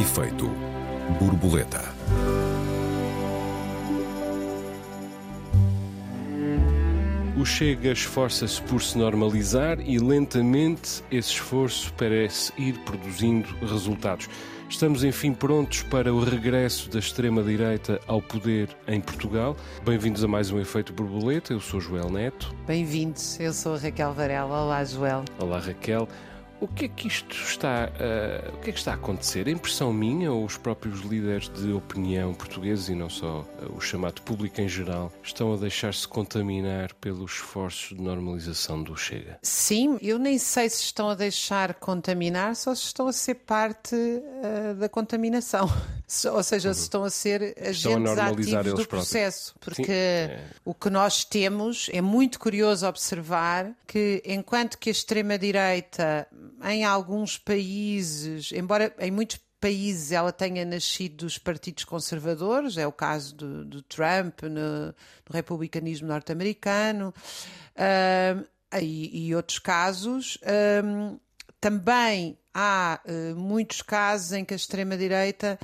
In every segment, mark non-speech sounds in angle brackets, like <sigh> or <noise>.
Efeito borboleta. O Chega esforça-se por se normalizar e lentamente esse esforço parece ir produzindo resultados. Estamos, enfim, prontos para o regresso da extrema-direita ao poder em Portugal. Bem-vindos a mais um Efeito Borboleta. Eu sou Joel Neto. Bem-vindos, eu sou a Raquel Varela. Olá, Joel. Olá, Raquel. O que é que isto está, uh, o que é que está a acontecer? A impressão minha ou os próprios líderes de opinião portugueses e não só uh, o chamado público em geral estão a deixar-se contaminar pelos esforços de normalização do Chega? Sim, eu nem sei se estão a deixar contaminar, só se estão a ser parte uh, da contaminação. <laughs> Ou seja, uhum. estão a ser agentes a ativos do processo. Porque Sim, é. o que nós temos é muito curioso observar que enquanto que a extrema-direita em alguns países, embora em muitos países ela tenha nascido dos partidos conservadores, é o caso do, do Trump no, no, republicanismo norte-americano, uh, e, e, outros casos. Uh, também há uh, muitos casos em que a extrema-direita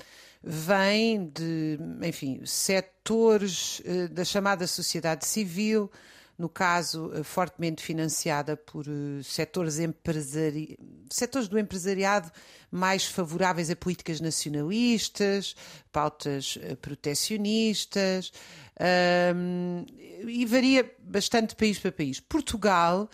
vem de, enfim, setores uh, da chamada sociedade civil, no caso eh, fortemente financiada por eh, setores, empresari... setores do empresariado mais favoráveis a políticas nacionalistas, pautas eh, protecionistas, e varia bastante país para país. Portugal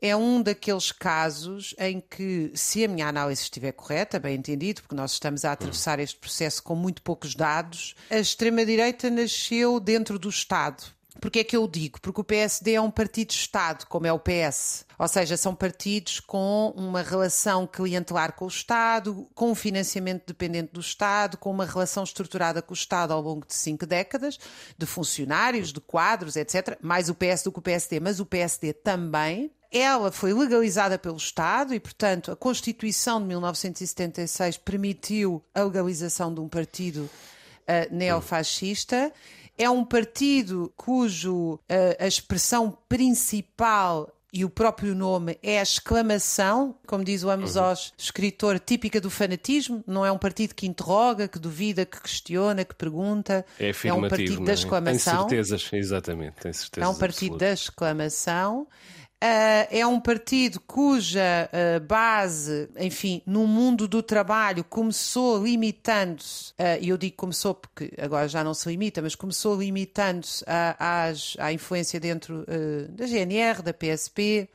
é um daqueles casos em que, se a minha análise estiver correta, bem entendido, porque nós estamos a atravessar este processo com muito poucos dados, a extrema-direita nasceu dentro do Estado Porquê é que eu digo? Porque o PSD é um partido-Estado, como é o PS. Ou seja, são partidos com uma relação clientelar com o Estado, com um financiamento dependente do Estado, com uma relação estruturada com o Estado ao longo de cinco décadas, de funcionários, de quadros, etc. Mais o PS do que o PSD, mas o PSD também. Ela foi legalizada pelo Estado e, portanto, a Constituição de 1976 permitiu a legalização de um partido uh, neofascista é um partido cujo uh, a expressão principal e o próprio nome é a exclamação, como diz o Amos uhum. Oz, escritor típica do fanatismo, não é um partido que interroga, que duvida, que questiona, que pergunta. É, é um partido é? da exclamação. Tem certezas, exatamente, tem certezas. É um partido absolutas. da exclamação. Uh, é um partido cuja uh, base, enfim, no mundo do trabalho começou limitando-se, uh, e eu digo começou porque agora já não se limita, mas começou limitando-se à, influência dentro da GNR, da PSP,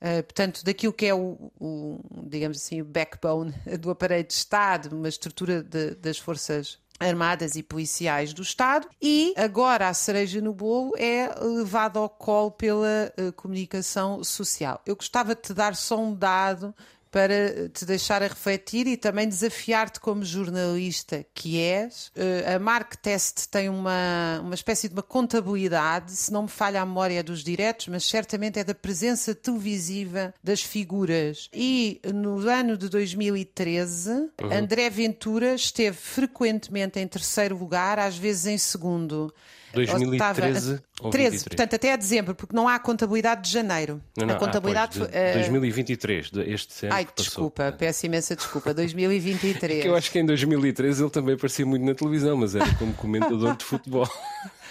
portanto, daquilo que é o, o, digamos assim, o backbone <laughs> do aparelho de Estado, uma estrutura de, das forças armadas e policiais do Estado e agora a cereja no bolo é levada ao colo pela uh, comunicação social. Eu gostava de te dar só um dado para te deixar a refletir e também desafiar-te como jornalista que és. Uh, a Mark Test tem uma, uma espécie de uma contabilidade, se não me falha a memória dos diretos, mas certamente é da presença televisiva das figuras. E no ano de 2013, uhum. André Ventura esteve frequentemente em terceiro lugar, às vezes em segundo. 2013 ou 13, portanto até a dezembro, porque não há contabilidade de janeiro. Não, não, a contabilidade ah, pois, de, 2023, este ano Ai, desculpa, peço imensa desculpa, 2023. É eu acho que em 2013 ele também aparecia muito na televisão, mas era como comentador de futebol. <laughs>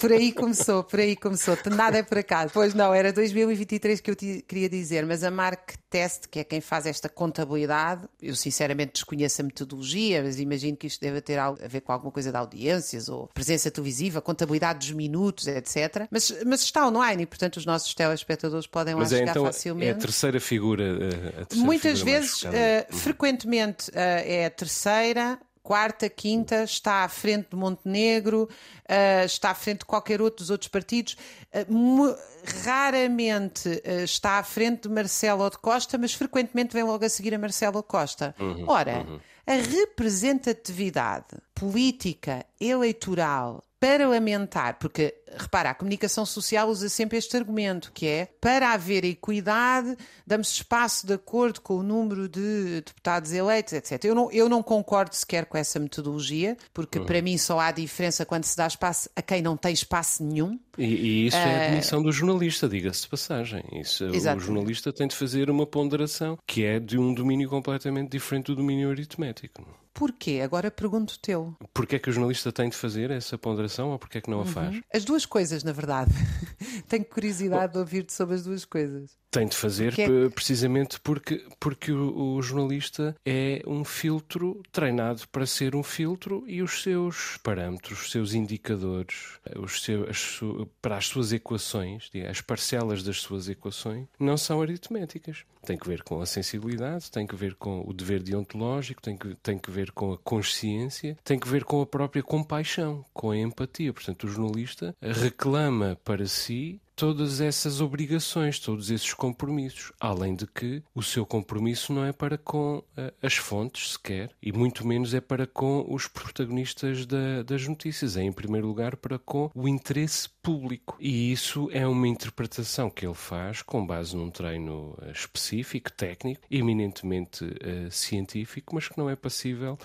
Por aí começou, por aí começou. Nada é por acaso. Pois não, era 2023 que eu queria dizer, mas a Mark Test, que é quem faz esta contabilidade, eu sinceramente desconheço a metodologia, mas imagino que isto deve ter a ver com alguma coisa de audiências ou presença televisiva, contabilidade dos minutos, etc. Mas, mas está online e, portanto, os nossos telespectadores podem lá mas é, chegar então, facilmente. É a terceira figura. Eh, a terceira Muitas figura vezes, uh, frequentemente, uh, é a terceira quarta, quinta, está à frente do Montenegro, uh, está à frente de qualquer outro dos outros partidos. Uh, raramente uh, está à frente de Marcelo de Costa, mas frequentemente vem logo a seguir a Marcelo Costa. Uhum, Ora, uhum. a representatividade política, eleitoral, parlamentar, porque repara, a comunicação social usa sempre este argumento, que é para haver equidade, damos espaço de acordo com o número de deputados eleitos, etc. Eu não, eu não concordo sequer com essa metodologia, porque uhum. para mim só há diferença quando se dá espaço a quem não tem espaço nenhum. E, e isso uh... é a admissão do jornalista, diga-se de passagem. Isso, o jornalista tem de fazer uma ponderação que é de um domínio completamente diferente do domínio aritmético. Porquê? Agora pergunto teu. Porquê é que o jornalista tem de fazer essa ponderação ou porquê é que não a faz? Uhum. As duas coisas, na verdade. <laughs> Tenho curiosidade de ouvir-te sobre as duas coisas. Tem de fazer precisamente porque, porque o, o, jornalista é um filtro treinado para ser um filtro e os seus parâmetros, os seus indicadores, os seus, as, para as suas equações, as parcelas das suas equações, não são aritméticas. Tem que ver com a sensibilidade, tem que ver com o dever deontológico, tem que, tem que ver com a consciência, tem que ver com a própria compaixão, com a empatia. Portanto, o jornalista reclama para si todas essas obrigações, todos esses compromissos. Além de que o seu compromisso não é para com uh, as fontes sequer, e muito menos é para com os protagonistas da, das notícias. É, em primeiro lugar, para com o interesse público. E isso é uma interpretação que ele faz com base num treino uh, específico, técnico, eminentemente uh, científico, mas que não é passível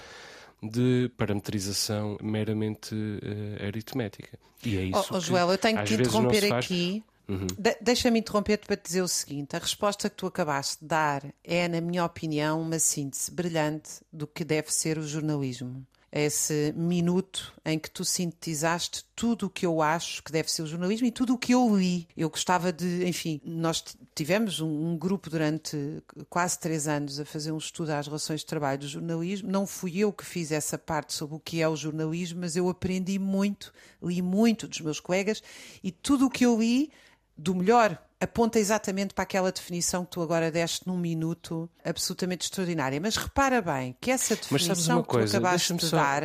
de parametrização meramente uh, aritmética. E é isso. Oh, oh Joel, eu tenho que interromper aqui. Uhum. De Deixa-me interromper-te para te dizer o seguinte: a resposta que tu acabaste de dar é, na minha opinião, uma síntese brilhante do que deve ser o jornalismo esse minuto em que tu sintetizaste tudo o que eu acho que deve ser o jornalismo e tudo o que eu li. Eu gostava de, enfim, nós tivemos um, um, grupo durante quase três anos a fazer um estudo às relações de trabalho do jornalismo. Não fui eu que fiz essa parte sobre o que é o jornalismo, mas eu aprendi muito, li muito dos meus colegas e tudo o que eu li, do melhor aponta exatamente para aquela definição que tu agora deste num minuto absolutamente extraordinária. Mas repara bem que essa definição que tu acabaste de só, dar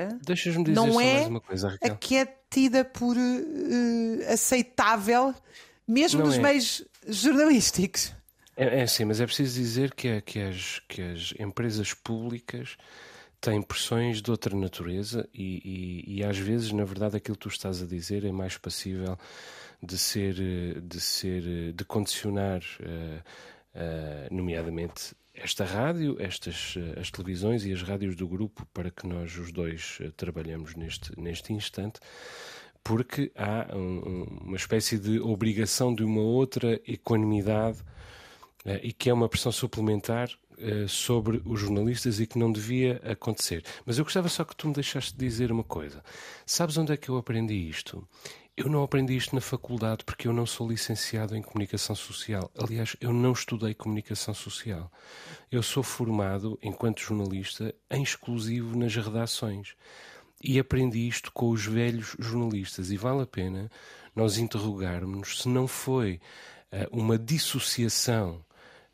não é coisa, a que é tida por uh, aceitável mesmo não nos é. meios jornalísticos. É, é assim, mas é preciso dizer que, é, que, as, que as empresas públicas têm pressões de outra natureza e, e, e às vezes, na verdade, aquilo que tu estás a dizer é mais passível de ser, de ser, de condicionar, uh, nomeadamente esta rádio, estas as televisões e as rádios do grupo para que nós os dois trabalhamos neste, neste instante, porque há um, uma espécie de obrigação de uma outra equanimidade uh, e que é uma pressão suplementar uh, sobre os jornalistas e que não devia acontecer. Mas eu gostava só que tu me deixaste de dizer uma coisa. Sabes onde é que eu aprendi isto? Eu não aprendi isto na faculdade porque eu não sou licenciado em comunicação social. Aliás, eu não estudei comunicação social. Eu sou formado, enquanto jornalista, em exclusivo nas redações. E aprendi isto com os velhos jornalistas. E vale a pena nós interrogarmos se não foi uh, uma dissociação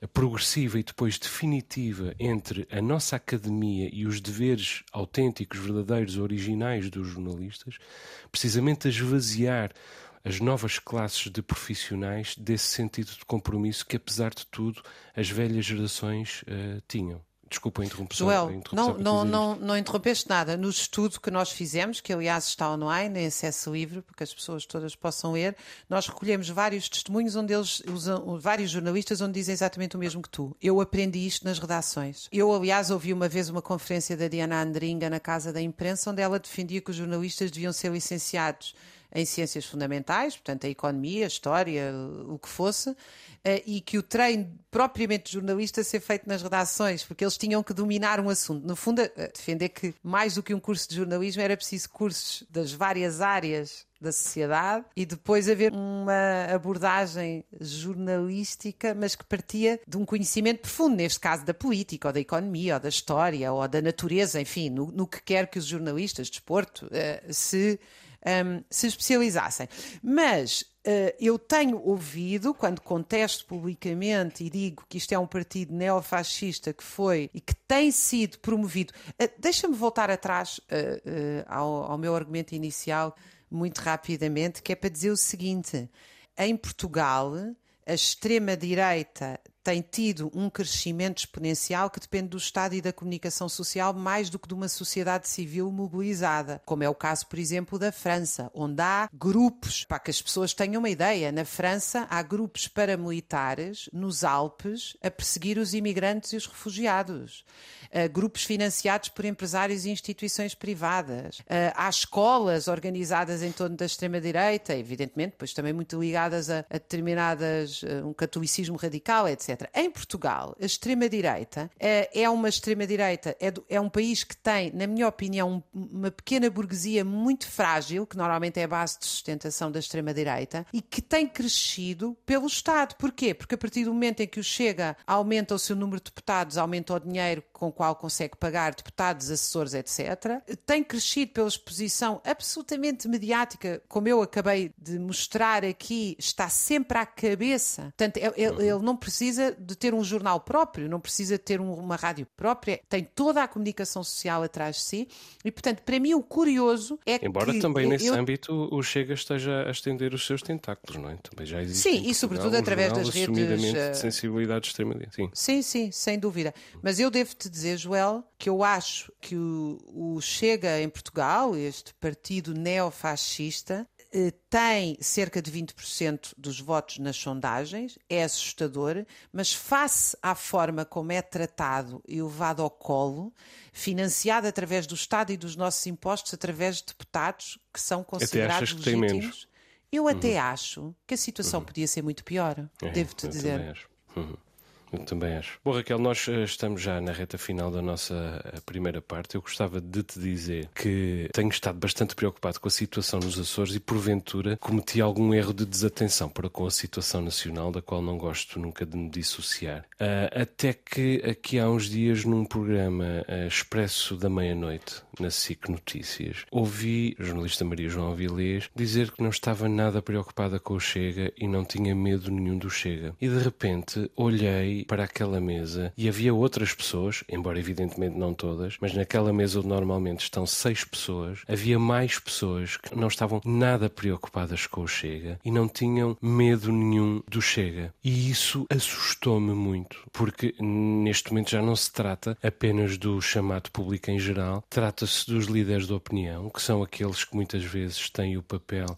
progressiva e depois definitiva entre a nossa academia e os deveres autênticos, verdadeiros, originais dos jornalistas, precisamente a esvaziar as novas classes de profissionais desse sentido de compromisso que, apesar de tudo, as velhas gerações uh, tinham. Desculpa a interrupção. Joel, não, não, não, não, interrompeste nada. No estudo que nós fizemos, que aliás está online, em acesso livre, para que as pessoas todas possam ler, nós recolhemos vários testemunhos onde eles usam, vários jornalistas onde dizem exatamente o mesmo que tu. Eu aprendi isto nas redações. Eu, aliás, ouvi uma vez uma conferência da Diana Andringa na Casa da Imprensa, onde ela defendia que os jornalistas deviam ser licenciados em ciências fundamentais, portanto, a economia, a história, o que fosse, eh, e que o treino propriamente de jornalista ser feito nas redações, porque eles tinham que dominar um assunto. No fundo, defender que mais do que um curso de jornalismo era preciso cursos das várias áreas da sociedade e depois haver uma abordagem jornalística, mas que partia de um conhecimento profundo, neste caso da política, ou da economia, ou da história, ou da natureza, enfim, no, no que quer que os jornalistas, desporto, uh, se um, se especializassem. Mas uh, eu tenho ouvido, quando contesto publicamente e digo que isto é um partido neofascista que foi e que tem sido promovido. Uh, Deixa-me voltar atrás uh, ao, ao meu argumento inicial, muito rapidamente, que é para dizer o seguinte: em Portugal, a extrema-direita tem tido um crescimento exponencial que depende do Estado e da comunicação social mais do que de uma sociedade civil mobilizada, como é o caso, por exemplo, da França, onde há grupos, para que as pessoas tenham uma ideia, na França há grupos paramilitares nos Alpes a perseguir os imigrantes e os refugiados, uh, grupos financiados por empresários e instituições privadas, uh, há escolas organizadas em torno da extrema-direita, evidentemente, pois também muito ligadas a, a determinadas, uh, um catolicismo radical, etc etc. Em Portugal, a extrema-direita é, é uma extrema-direita, é, é, um país que tem, na minha opinião, uma pequena burguesia muito frágil, que normalmente é a base de sustentação da extrema-direita, e que tem crescido pelo Estado. Porquê? Porque a partir do momento em que o Chega aumenta o seu número de deputados, aumenta o dinheiro com o qual consegue pagar deputados, assessores, etc., tem crescido pela exposição absolutamente mediática, como eu acabei de mostrar aqui, está sempre à cabeça. Portanto, ele, uhum. ele não precisa de ter um jornal próprio, não precisa de ter uma rádio própria, tem toda a comunicação social atrás de si e, portanto, para mim o curioso é que... Embora também nesse eu... âmbito o Chega esteja a estender os seus tentáculos, não é? Também já existe Sim, e sobretudo através das redes... de eh, sensibilidade extrema sim. sim, sim, sem dúvida. Mas eu devo-te dizer, Joel, que eu acho que o, o Chega em Portugal, este partido neofascista, tem cerca de 20% dos votos nas sondagens, é assustador, mas face à forma como é tratado e levado ao colo, financiado através do Estado e dos nossos impostos, através de deputados que são considerados que legítimos, eu até uhum. acho que a situação uhum. podia ser muito pior, é, devo-te dizer. Uhum. Eu também acho. Bom, Raquel, nós eh, estamos já na reta final da nossa eh, primeira parte. Eu gostava de te dizer que tenho estado bastante preocupado com a situação nos Açores e, porventura, cometi algum erro de desatenção para com a situação nacional, da qual não gosto nunca de me dissociar. Uh, até que aqui há uns dias, num programa uh, expresso da meia-noite, na SIC Notícias, ouvi a jornalista Maria João Avilés dizer que não estava nada preocupada com o Chega e não tinha medo nenhum do Chega. E de repente olhei para aquela mesa e havia outras pessoas, embora evidentemente não todas, mas naquela mesa onde normalmente estão seis pessoas, havia mais pessoas que não estavam nada preocupadas com o Chega e não tinham medo nenhum do Chega. E isso assustou-me muito, porque neste momento já não se trata apenas do chamado público em geral, trata-se dos líderes de opinião, que são aqueles que muitas vezes têm o papel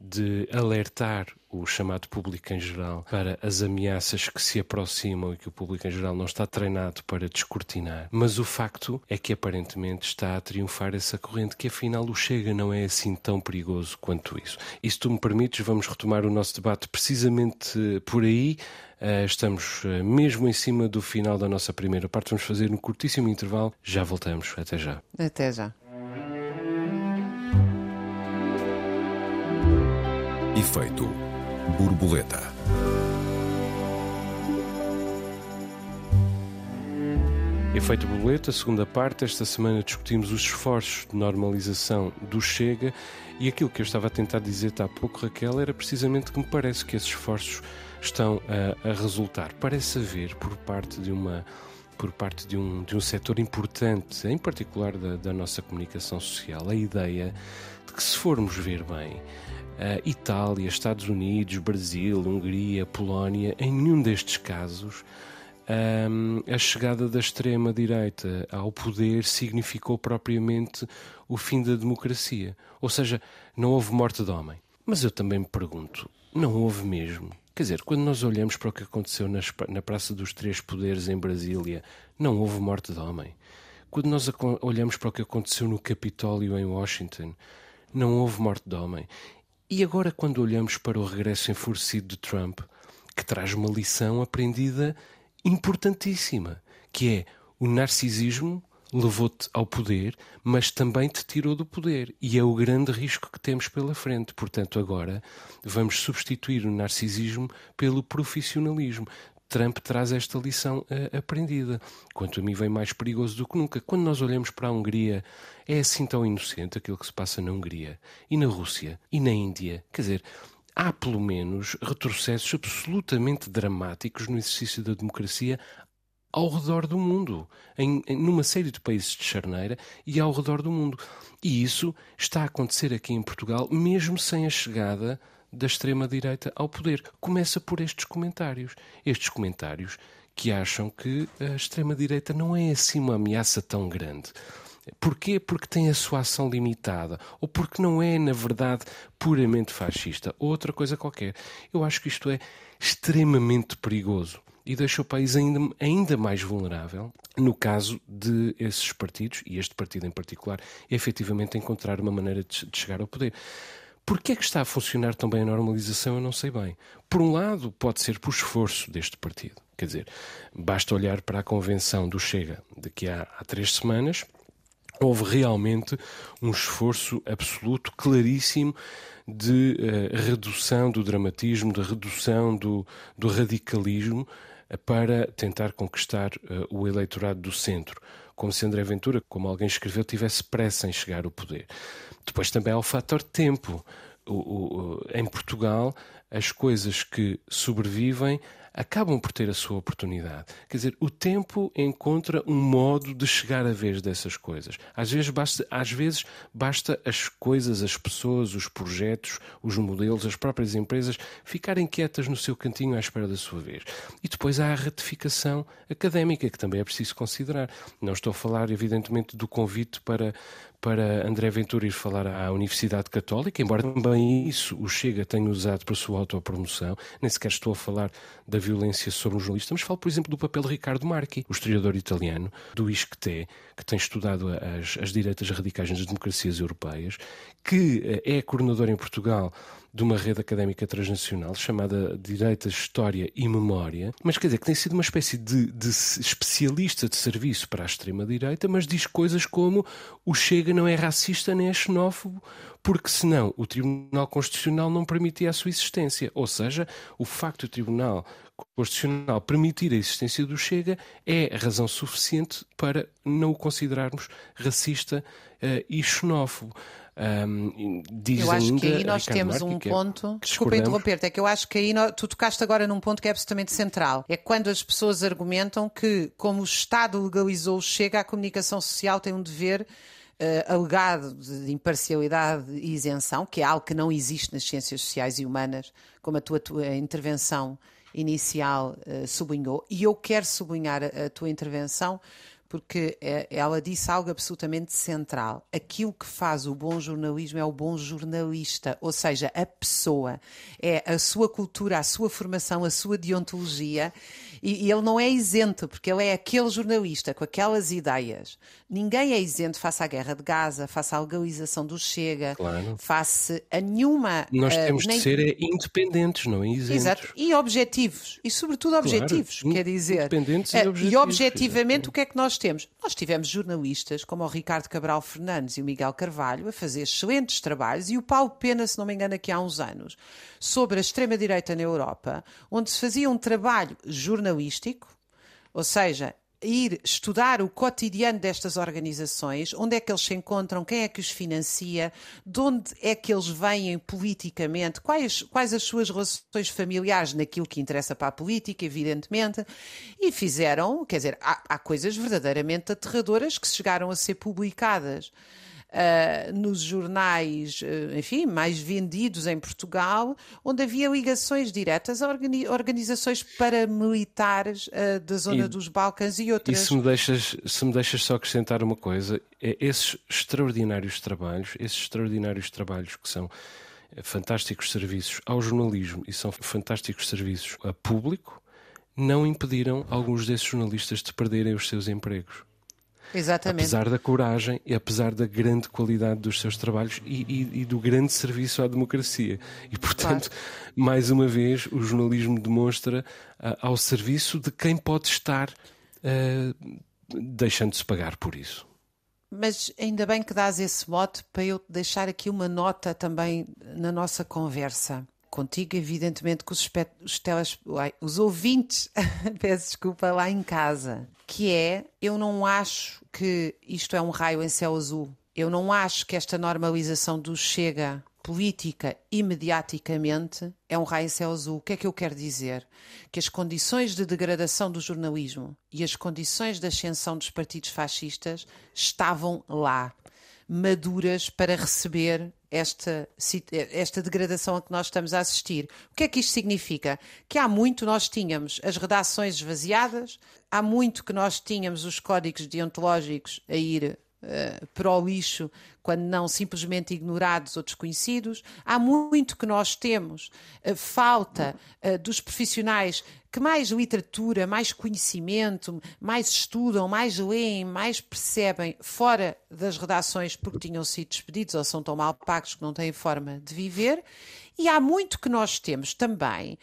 de alertar o chamado público em geral para as ameaças que se aproximam e que o público em geral não está treinado para descortinar. Mas o facto é que aparentemente está a triunfar essa corrente que afinal o Chega não é assim tão perigoso quanto isso. E se tu me permites, vamos retomar o nosso debate precisamente por aí. Eh, estamos eh, mesmo em cima do final da nossa primeira parte. Vamos fazer um curtíssimo intervalo. Já voltamos. Até já. Até já. Efeito borboleta. Efeito borboleta, segunda parte. Esta semana discutimos os esforços de normalização do Chega e aquilo que eu estava a tentar dizer-te há pouco, Raquel, era precisamente que me parece que esses esforços estão a, a resultar. Parece haver, por parte de uma por parte de um, de um setor importante, em particular da, da nossa comunicação social, a ideia de que se formos ver bem, Uh, Itália, Estados Unidos, Brasil, Hungria, Polónia, em nenhum destes casos um, a chegada da extrema-direita ao poder significou propriamente o fim da democracia. Ou seja, não houve morte de homem. Mas eu também me pergunto, não houve mesmo? Quer dizer, quando nós olhamos para o que aconteceu nas, na Praça dos Três Poderes em Brasília, não houve morte de homem. Quando nós olhamos para o que aconteceu no Capitólio em Washington, não houve morte de homem. E agora, quando olhamos para o regresso enfurecido de Trump, que traz uma lição aprendida importantíssima, que é o narcisismo levou-te ao poder, mas também te tirou do poder. E é o grande risco que temos pela frente. Portanto, agora vamos substituir o narcisismo pelo profissionalismo. Trump traz esta lição uh, aprendida. Quanto a mim, vem mais perigoso do que nunca. Quando nós olhamos para a Hungria, é assim tão inocente aquilo que se passa na Hungria, e na Rússia, e na Índia. Quer dizer, há pelo menos retrocessos absolutamente dramáticos no exercício da democracia ao redor do mundo, em, em, numa série de países de charneira e ao redor do mundo. E isso está a acontecer aqui em Portugal, mesmo sem a chegada da extrema-direita ao poder. Começa por estes comentários. Estes comentários que acham que a extrema-direita não é assim uma ameaça tão grande. Porquê? Porque tem a sua ação limitada ou porque não é, na verdade, puramente fascista ou outra coisa qualquer. Eu acho que isto é extremamente perigoso e deixa o país ainda, ainda mais vulnerável no caso de esses partidos, e este partido em particular, efetivamente encontrar uma maneira de, de chegar ao poder. Porquê é que está a funcionar tão bem a normalização? Eu não sei bem. Por um lado, pode ser por esforço deste partido. Quer dizer, basta olhar para a convenção do Chega de que há, há três semanas, houve realmente um esforço absoluto, claríssimo, de uh, redução do dramatismo, de redução do, do radicalismo uh, para tentar conquistar uh, o eleitorado do centro. Como se André Ventura, como alguém escreveu, tivesse pressa em chegar ao poder. Depois também há o fator tempo. O, o, em Portugal, as coisas que sobrevivem acabam por ter a sua oportunidade. Quer dizer, o tempo encontra um modo de chegar à vez dessas coisas. Às vezes basta, às vezes basta as coisas, as pessoas, os projetos, os modelos, as próprias empresas ficarem quietas no seu cantinho à espera da sua vez. E depois há a ratificação académica, que também é preciso considerar. Não estou a falar, evidentemente, do convite para, para André Ventura ir falar à Universidade Católica, embora também isso o Chega tenha usado para a sua autopromoção, nem sequer estou a falar da violência sobre um jornalista, mas falo, por exemplo, do papel de Ricardo Marchi, o historiador italiano do ISCTE, que tem estudado as, as direitas radicais nas democracias europeias, que eh, é coordenador em Portugal de uma rede académica transnacional chamada Direita, História e Memória, mas quer dizer que tem sido uma espécie de, de especialista de serviço para a extrema-direita, mas diz coisas como o Chega não é racista nem é xenófobo, porque senão o Tribunal Constitucional não permitia a sua existência. Ou seja, o facto do Tribunal Constitucional permitir a existência do Chega é razão suficiente para não o considerarmos racista uh, e xenófobo. Um, diz eu acho que aí nós temos um é ponto. É desculpa interromper-te, é que eu acho que aí nós, tu tocaste agora num ponto que é absolutamente central. É quando as pessoas argumentam que, como o Estado legalizou, chega, a comunicação social tem um dever. Uh, alegado de imparcialidade e isenção, que é algo que não existe nas ciências sociais e humanas, como a tua, tua intervenção inicial uh, sublinhou. E eu quero sublinhar a, a tua intervenção porque é, ela disse algo absolutamente central. Aquilo que faz o bom jornalismo é o bom jornalista, ou seja, a pessoa. É a sua cultura, a sua formação, a sua deontologia. E, e ele não é isento, porque ele é aquele jornalista com aquelas ideias. Ninguém é isento face à guerra de Gaza, face à legalização do Chega, claro. face a nenhuma. Nós uh, temos nem... de ser é, independentes, não é isentos. Exato. E objetivos. E, sobretudo, objetivos. Claro. Quer dizer. Independentes uh, e objetivos. E objetivamente, o que é que nós temos? Nós tivemos jornalistas como o Ricardo Cabral Fernandes e o Miguel Carvalho a fazer excelentes trabalhos e o Paulo Pena, se não me engano, aqui há uns anos, sobre a extrema-direita na Europa, onde se fazia um trabalho jornalístico, ou seja, ir estudar o cotidiano destas organizações, onde é que eles se encontram, quem é que os financia, de onde é que eles vêm politicamente, quais, quais as suas relações familiares naquilo que interessa para a política, evidentemente, e fizeram, quer dizer, há, há coisas verdadeiramente aterradoras que chegaram a ser publicadas uh, nos jornais, uh, enfim, mais vendidos em Portugal, onde havia ligações diretas a organi organizações paramilitares uh, da zona e, dos Balcãs e outras. E se me, deixas, se me deixas só acrescentar uma coisa, é esses extraordinários trabalhos, esses extraordinários trabalhos que são fantásticos serviços ao jornalismo e são fantásticos serviços a público, não impediram alguns desses jornalistas de perderem os seus empregos. Exatamente. Apesar da coragem e apesar da grande qualidade dos seus trabalhos e, e, e do grande serviço à democracia. E, portanto, claro. mais uma vez, o jornalismo demonstra uh, ao serviço de quem pode estar uh, deixando-se pagar por isso. Mas ainda bem que dás esse mote para eu deixar aqui uma nota também na nossa conversa contigo, evidentemente, com os, os, teles, os ouvintes, <laughs> peço desculpa, lá em casa, que é, eu não acho que isto é um raio em céu azul. Eu não acho que esta normalização do Chega política e mediaticamente é um raio em céu azul. O que é que eu quero dizer? Que as condições de degradação do jornalismo e as condições de ascensão dos partidos fascistas estavam lá maduras para receber esta, esta degradação a que nós estamos a assistir. O que é que isto significa? Que há muito nós tínhamos as redações esvaziadas, há muito que nós tínhamos os códigos deontológicos a ir uh, para o lixo quando não simplesmente ignorados ou desconhecidos. Há muito que nós temos uh, falta uh, dos profissionais que mais literatura, mais conhecimento, mais estudam, mais leem, mais percebem fora das redações porque tinham sido despedidos ou são tão mal pagos que não têm forma de viver. E há muito que nós temos também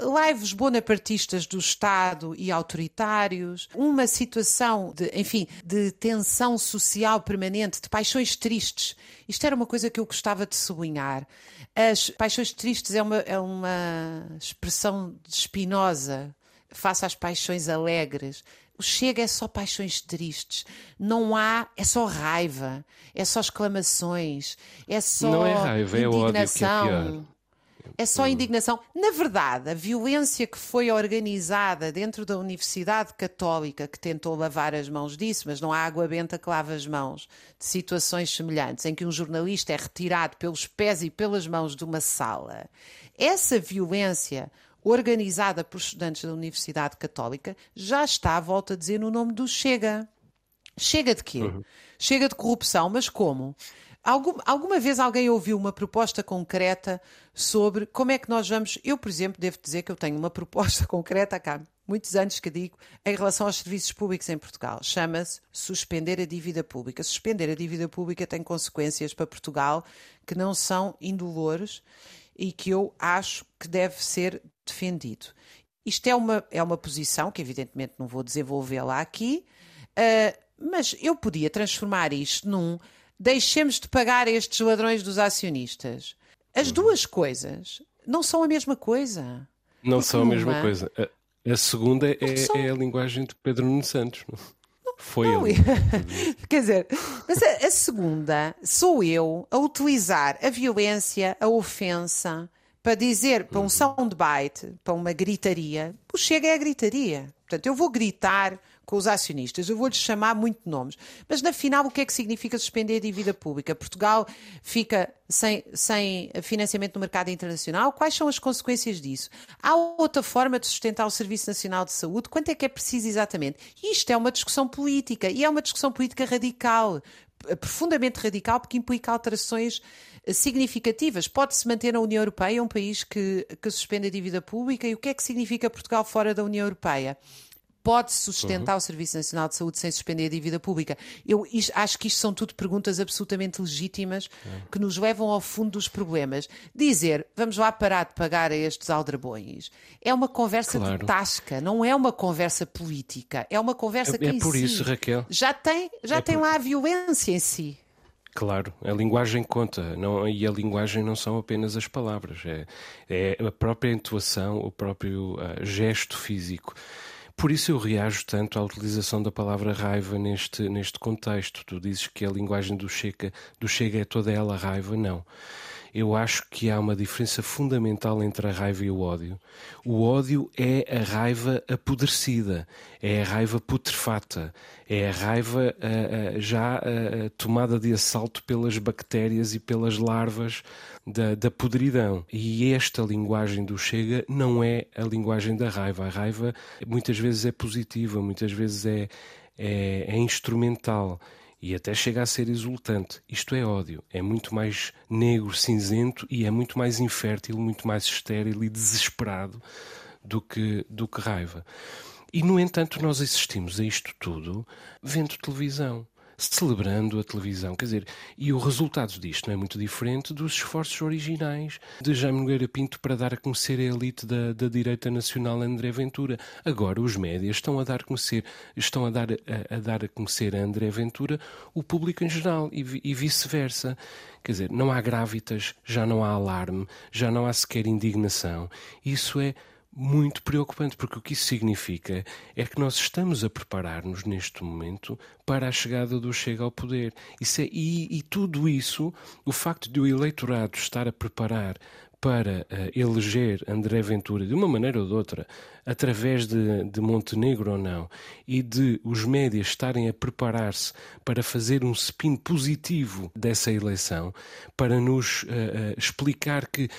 lives bonapartistas do Estado e autoritários, uma situação de, enfim, de tensão social permanente, de paixões tristes. Isto era uma coisa que eu gostava de sublinhar. As paixões tristes é uma, é uma expressão espinosa face às paixões alegres. O Chega é só paixões tristes. Não há, é só raiva, é só exclamações, é só Não é raiva, indignação. É ódio que é pior. É só indignação. Na verdade, a violência que foi organizada dentro da Universidade Católica, que tentou lavar as mãos disso, mas não há água benta que lava as mãos, de situações semelhantes, em que um jornalista é retirado pelos pés e pelas mãos de uma sala, essa violência organizada por estudantes da Universidade Católica já está, volto a dizer, no nome do Chega. Chega de quê? Uhum. Chega de corrupção, mas como? Algum, alguma vez alguém ouviu uma proposta concreta sobre como é que nós vamos. Eu, por exemplo, devo dizer que eu tenho uma proposta <laughs> concreta cá, muitos anos que digo, em relação aos serviços públicos em Portugal. Chama-se suspender a dívida pública. Suspender a dívida pública tem consequências para Portugal que não são indolores e que eu acho que deve ser defendido. Isto é uma, é uma posição que, evidentemente, não vou desenvolvê-la aqui, uh, mas eu podia transformar isto num deixemos de pagar estes ladrões dos acionistas. As duas coisas não são a mesma coisa. Não são a mesma coisa. A, a segunda é, são... é, a linguagem de Pedro Nuno Santos. Foi não, ele. <laughs> Quer dizer, mas a, a, segunda sou eu a utilizar a violência, a ofensa, para dizer para um uhum. soundbite, para uma gritaria. O chega é a gritaria. Portanto, eu vou gritar com os acionistas. Eu vou-lhes chamar muito nomes. Mas, na final, o que é que significa suspender a dívida pública? Portugal fica sem, sem financiamento no mercado internacional? Quais são as consequências disso? Há outra forma de sustentar o Serviço Nacional de Saúde? Quanto é que é preciso exatamente? Isto é uma discussão política e é uma discussão política radical profundamente radical porque implica alterações significativas. Pode-se manter na União Europeia um país que, que suspende a dívida pública e o que é que significa Portugal fora da União Europeia? Pode sustentar uhum. o Serviço Nacional de Saúde sem suspender a dívida pública? Eu isto, acho que isto são tudo perguntas absolutamente legítimas uhum. que nos levam ao fundo dos problemas. Dizer, vamos lá parar de pagar a estes aldrabões, é uma conversa claro. de tasca, não é uma conversa política, é uma conversa é, que é por si isso, Raquel. já tem, já é tem por... lá a violência em si. Claro, a linguagem conta, não, e a linguagem não são apenas as palavras, é, é a própria intuação, o próprio uh, gesto físico. Por isso eu reajo tanto à utilização da palavra raiva neste, neste contexto. Tu dizes que a linguagem do Chega, do Chega é toda ela raiva. Não. Eu acho que há uma diferença fundamental entre a raiva e o ódio. O ódio é a raiva apodrecida, é a raiva putrefata, é a raiva uh, uh, já uh, tomada de assalto pelas bactérias e pelas larvas da, da podridão. E esta linguagem do Chega não é a linguagem da raiva. A raiva muitas vezes é positiva, muitas vezes é, é, é instrumental e até chega a ser exultante. Isto é ódio. É muito mais negro, cinzento e é muito mais infértil, muito mais estéril e desesperado do que, do que raiva. E, no entanto, nós assistimos a isto tudo vendo televisão celebrando a televisão. Quer dizer, e o resultado disto não é muito diferente dos esforços originais de Jaime Nogueira Pinto para dar a conhecer a elite da, da direita nacional André Ventura. Agora os médias estão a dar a conhecer, estão a dar a, a dar a conhecer a André Ventura o público em geral e, e vice-versa. Quer dizer, não há grávidas, já não há alarme, já não há sequer indignação. Isso é muito preocupante, porque o que isso significa é que nós estamos a preparar-nos neste momento para a chegada do Chega ao poder. Isso é, e, e tudo isso, o facto de o eleitorado estar a preparar para uh, eleger André Ventura de uma maneira ou de outra, através de, de Montenegro ou não, e de os médias estarem a preparar-se para fazer um spin positivo dessa eleição, para nos uh, uh, explicar que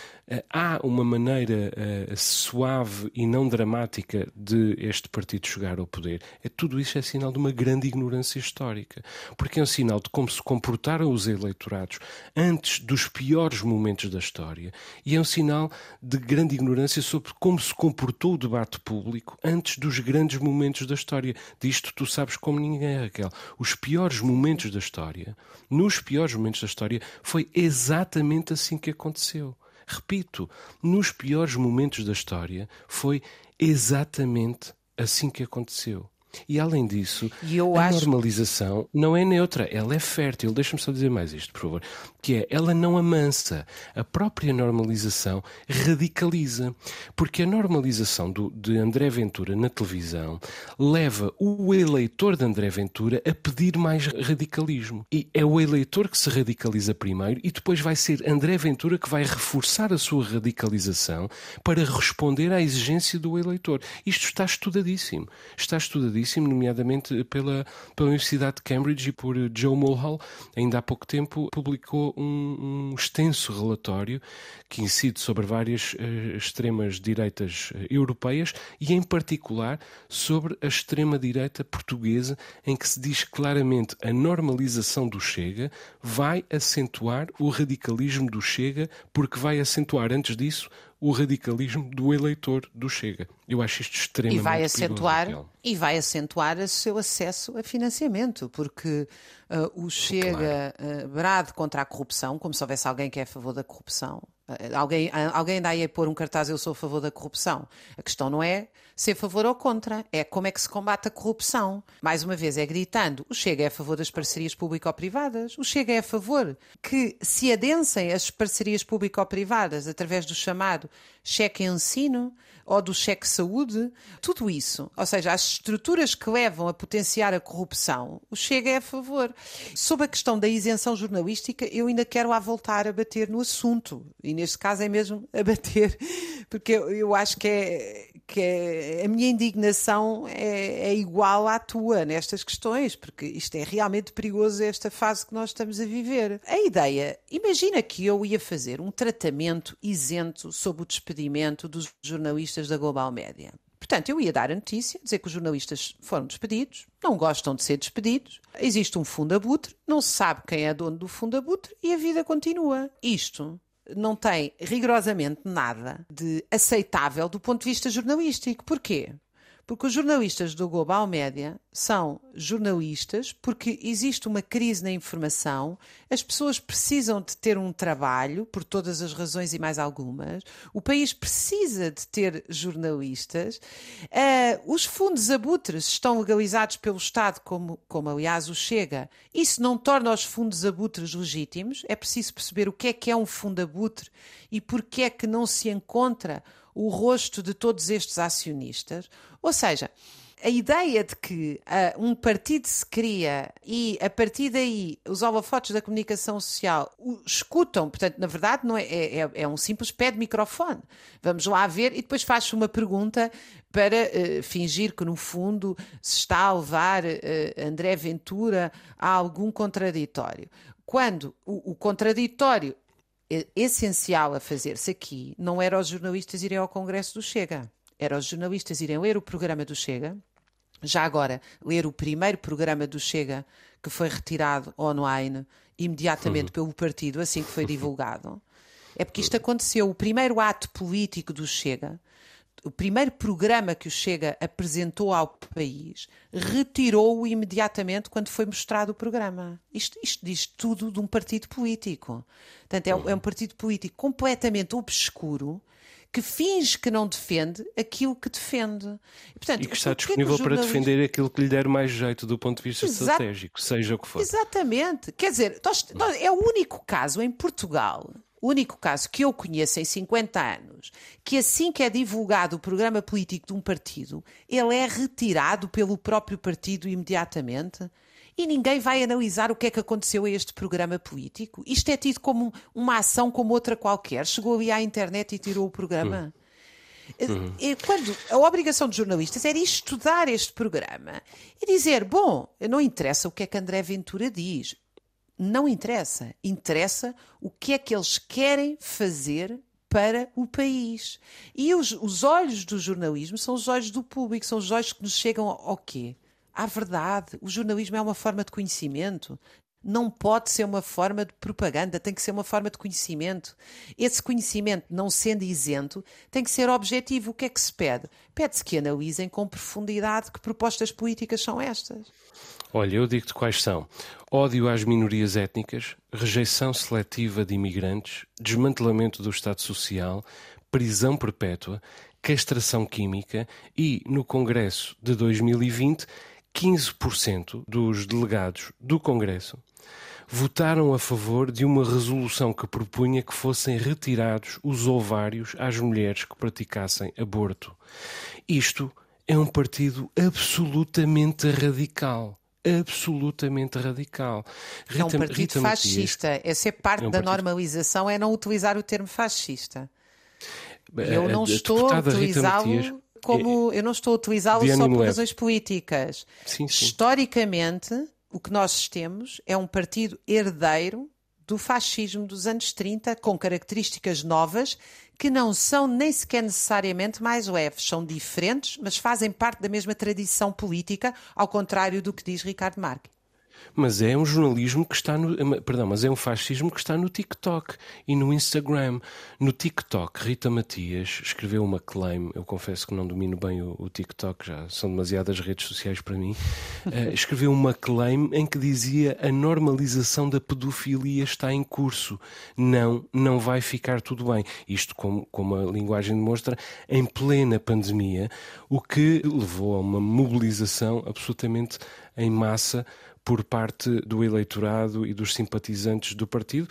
há uma maneira suave e não dramática de este partido chegar ao poder, é tudo isso é sinal de uma grande ignorância histórica, porque é um sinal de como se comportaram os eleitorados antes dos piores momentos da história e é um sinal de grande ignorância sobre como se comportou o debate público antes dos grandes momentos da história. Disto tu sabes como ninguém, Raquel. Os piores momentos da história, nos piores momentos da história, foi exatamente assim que aconteceu Repito, nos piores momentos da história foi exatamente assim que aconteceu. E além disso, a acho... normalização não é neutra, ela é fértil. Deixa-me só dizer mais isto, por favor. Que é, ela não amansa. A própria normalização radicaliza. Porque a normalização do, de André Ventura na televisão leva o eleitor de André Ventura a pedir mais radicalismo. E é o eleitor que se radicaliza primeiro e depois vai ser André Ventura que vai reforçar a sua radicalização para responder à exigência do eleitor. Isto está estudadíssimo. Está estudadíssimo nomeadamente pela, pela Universidade de Cambridge e por Joe Mulhall. Ainda há pouco tempo publicou um, um extenso relatório que incide sobre várias uh, extremas direitas uh, europeias e, em particular, sobre a extrema-direita portuguesa, em que se diz claramente a normalização do Chega vai acentuar o radicalismo do Chega, porque vai acentuar, antes disso, o radicalismo do eleitor do Chega. Eu acho isto extremamente e vai acentuar perigoso, E vai acentuar o seu acesso a financiamento, porque uh, o Chega claro. uh, brade contra a corrupção, como se houvesse alguém que é a favor da corrupção. Uh, alguém, alguém ainda aí a pôr um cartaz eu sou a favor da corrupção. A questão não é ser a favor ou contra, é como é que se combate a corrupção. Mais uma vez, é gritando. O Chega é a favor das parcerias público-privadas. O Chega é a favor que se adensem as parcerias público-privadas através do chamado cheque ensino ou do cheque saúde, tudo isso, ou seja, as estruturas que levam a potenciar a corrupção, o Chega é a favor. Sobre a questão da isenção jornalística, eu ainda quero a voltar a bater no assunto, e neste caso é mesmo a bater, <laughs> porque eu acho que é, que a minha indignação é, é, igual à tua nestas questões, porque isto é realmente perigoso esta fase que nós estamos a viver. A ideia, imagina que eu ia fazer um tratamento isento sob o despedimento dos jornalistas da Global Média. Portanto, eu ia dar a notícia, dizer que os jornalistas foram despedidos, não gostam de ser despedidos, existe um fundo abutre, não se sabe quem é dono do fundo abutre e a vida continua. Isto não tem rigorosamente nada de aceitável do ponto de vista jornalístico. Porquê? Porque os jornalistas do Global Média são jornalistas porque existe uma crise na informação, as pessoas precisam de ter um trabalho, por todas as razões e mais algumas, o país precisa de ter jornalistas, uh, os fundos abutres estão legalizados pelo Estado, como, como aliás o Chega. Isso não torna os fundos abutres legítimos, é preciso perceber o que é que é um fundo abutre e porque é que não se encontra o rosto de todos estes acionistas. Ou seja, a ideia de que uh, um partido se cria e a partir daí os holofotes da comunicação social o escutam, portanto, na verdade, não é, é, é, é um simples pé de microfone. Vamos lá ver e depois faz uma pergunta para uh, fingir que, no fundo, se está a levar uh, André Ventura a algum contraditório. Quando o, o contraditório essencial a fazer-se aqui não era os jornalistas irem ao Congresso do Chega, era os jornalistas irem ler o programa do Chega, já agora ler o primeiro programa do Chega que foi retirado online imediatamente uhum. pelo partido assim que foi <laughs> divulgado. É porque isto aconteceu. O primeiro ato político do Chega o primeiro programa que o Chega apresentou ao país, retirou-o imediatamente quando foi mostrado o programa. Isto, isto, diz tudo de um partido político. Portanto, é, é um partido político completamente obscuro que finge que não defende aquilo que defende. E, portanto, e que está disponível que para defender aquilo que lhe der mais jeito do ponto de vista estratégico, seja o que for. Exatamente. Quer dizer, nós, nós, é o único caso em Portugal o único caso que eu conheço em 50 anos que, assim que é divulgado o programa político de um partido, ele é retirado pelo próprio partido imediatamente e ninguém vai analisar o que é que aconteceu a este programa político. Isto é tido como uma ação como outra qualquer. Chegou ali à internet e tirou o programa. Uhum. Quando a obrigação dos jornalistas era estudar este programa e dizer: bom, não interessa o que é que André Ventura diz, não interessa. Interessa o que é que eles querem fazer para o país. E os, os olhos do jornalismo são os olhos do público, são os olhos que nos chegam ao quê? À verdade. O jornalismo é uma forma de conhecimento. não pode ser uma forma de propaganda, tem que ser uma forma de conhecimento. Esse conhecimento, não sendo isento, tem que ser objetivo. O que é que se pede? Pede-se que analisem com profundidade que propostas políticas são estas. Olha, eu digo-te quais são: ódio às minorias étnicas, rejeição seletiva de imigrantes, desmantelamento do Estado Social, prisão perpétua, castração química e, no Congresso de 2020, 15% dos delegados do Congresso votaram a favor de uma resolução que propunha que fossem retirados os ovários às mulheres que praticassem aborto. Isto é um partido absolutamente radical absolutamente radical. Rita, é um partido Rita fascista. Matias, Essa é parte é um da partido... normalização, é não utilizar o termo fascista. Eu não a, a estou a utilizá-lo como eu não estou a utilizá-lo só por razões políticas. Sim, sim. Historicamente, o que nós temos é um partido herdeiro do fascismo dos anos 30, com características novas que não são nem sequer necessariamente mais leves, são diferentes, mas fazem parte da mesma tradição política, ao contrário do que diz Ricardo Marques. Mas é um jornalismo que está no. Perdão, mas é um fascismo que está no TikTok e no Instagram. No TikTok, Rita Matias escreveu uma claim. Eu confesso que não domino bem o, o TikTok, já são demasiadas redes sociais para mim. Uh, <laughs> escreveu uma claim em que dizia a normalização da pedofilia está em curso. Não, não vai ficar tudo bem. Isto, como, como a linguagem demonstra, em plena pandemia, o que levou a uma mobilização absolutamente em massa por parte do eleitorado e dos simpatizantes do partido,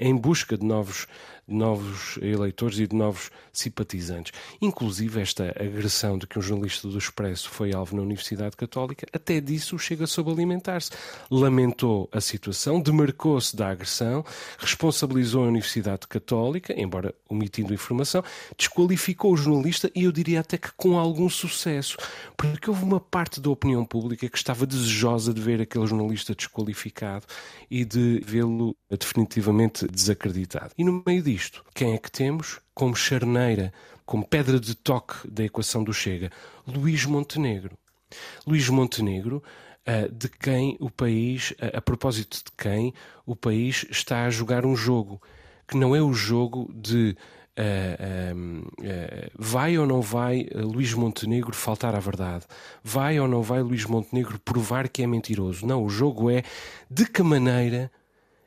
em busca de novos de novos eleitores e de novos simpatizantes. Inclusive, esta agressão de que um jornalista do Expresso foi alvo na Universidade Católica, até disso chega sob alimentar-se. Lamentou a situação, demarcou-se da agressão, responsabilizou a Universidade Católica, embora omitindo informação, desqualificou o jornalista e eu diria até que com algum sucesso, porque houve uma parte da opinião pública que estava desejosa de ver aquele jornalista desqualificado e de vê-lo definitivamente desacreditado. E no meio disso, isto, quem é que temos como charneira, como pedra de toque da equação do Chega? Luís Montenegro. Luís Montenegro, uh, de quem o país, uh, a propósito de quem o país está a jogar um jogo, que não é o jogo de Uh, uh, vai ou não vai Luís Montenegro faltar à verdade? Vai ou não vai Luís Montenegro provar que é mentiroso? Não, o jogo é de que maneira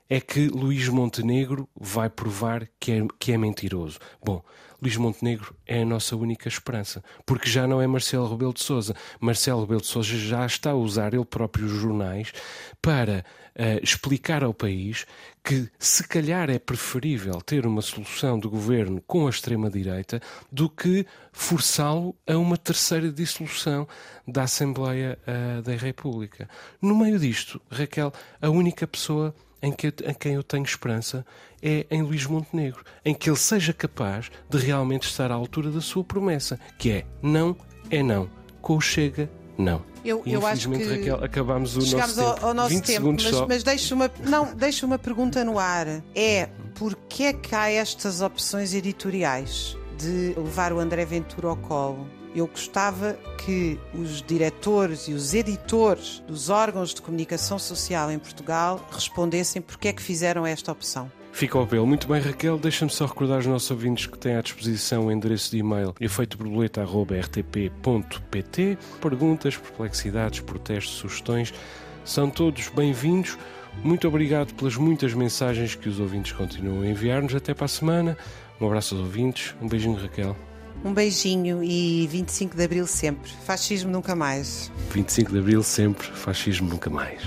é que Luís Montenegro vai provar que é, que é mentiroso. Bom, Luís Montenegro é a nossa única esperança, porque já não é Marcelo Rebelo de Sousa. Marcelo Rebelo de Sousa já está a usar ele próprio os jornais para uh, explicar ao país que se calhar é preferível ter uma solução de governo com a extrema-direita do que forçá-lo a uma terceira dissolução da Assembleia uh, da República. No meio disto, Raquel, a única pessoa em, que, em quem eu tenho esperança é em Luís Montenegro, em que ele seja capaz de realmente estar à altura da sua promessa, que é não é não, com o Chega, não. Eu, eu acho que Raquel, acabamos o chegamos nosso ao, tempo. ao nosso tempo, mas, mas deixo uma não deixo uma pergunta no ar. É porquê é que há estas opções editoriais de levar o André Ventura ao colo? Eu gostava que os diretores e os editores dos órgãos de comunicação social em Portugal respondessem porque é que fizeram esta opção. Fica o apelo. Muito bem, Raquel. Deixa-me só recordar aos nossos ouvintes que têm à disposição o endereço de e-mail efeitoborboleta.rtp.pt. Perguntas, perplexidades, protestos, sugestões são todos bem-vindos. Muito obrigado pelas muitas mensagens que os ouvintes continuam a enviar-nos. Até para a semana. Um abraço aos ouvintes. Um beijinho, Raquel. Um beijinho e 25 de Abril sempre. Fascismo nunca mais. 25 de Abril sempre, fascismo nunca mais.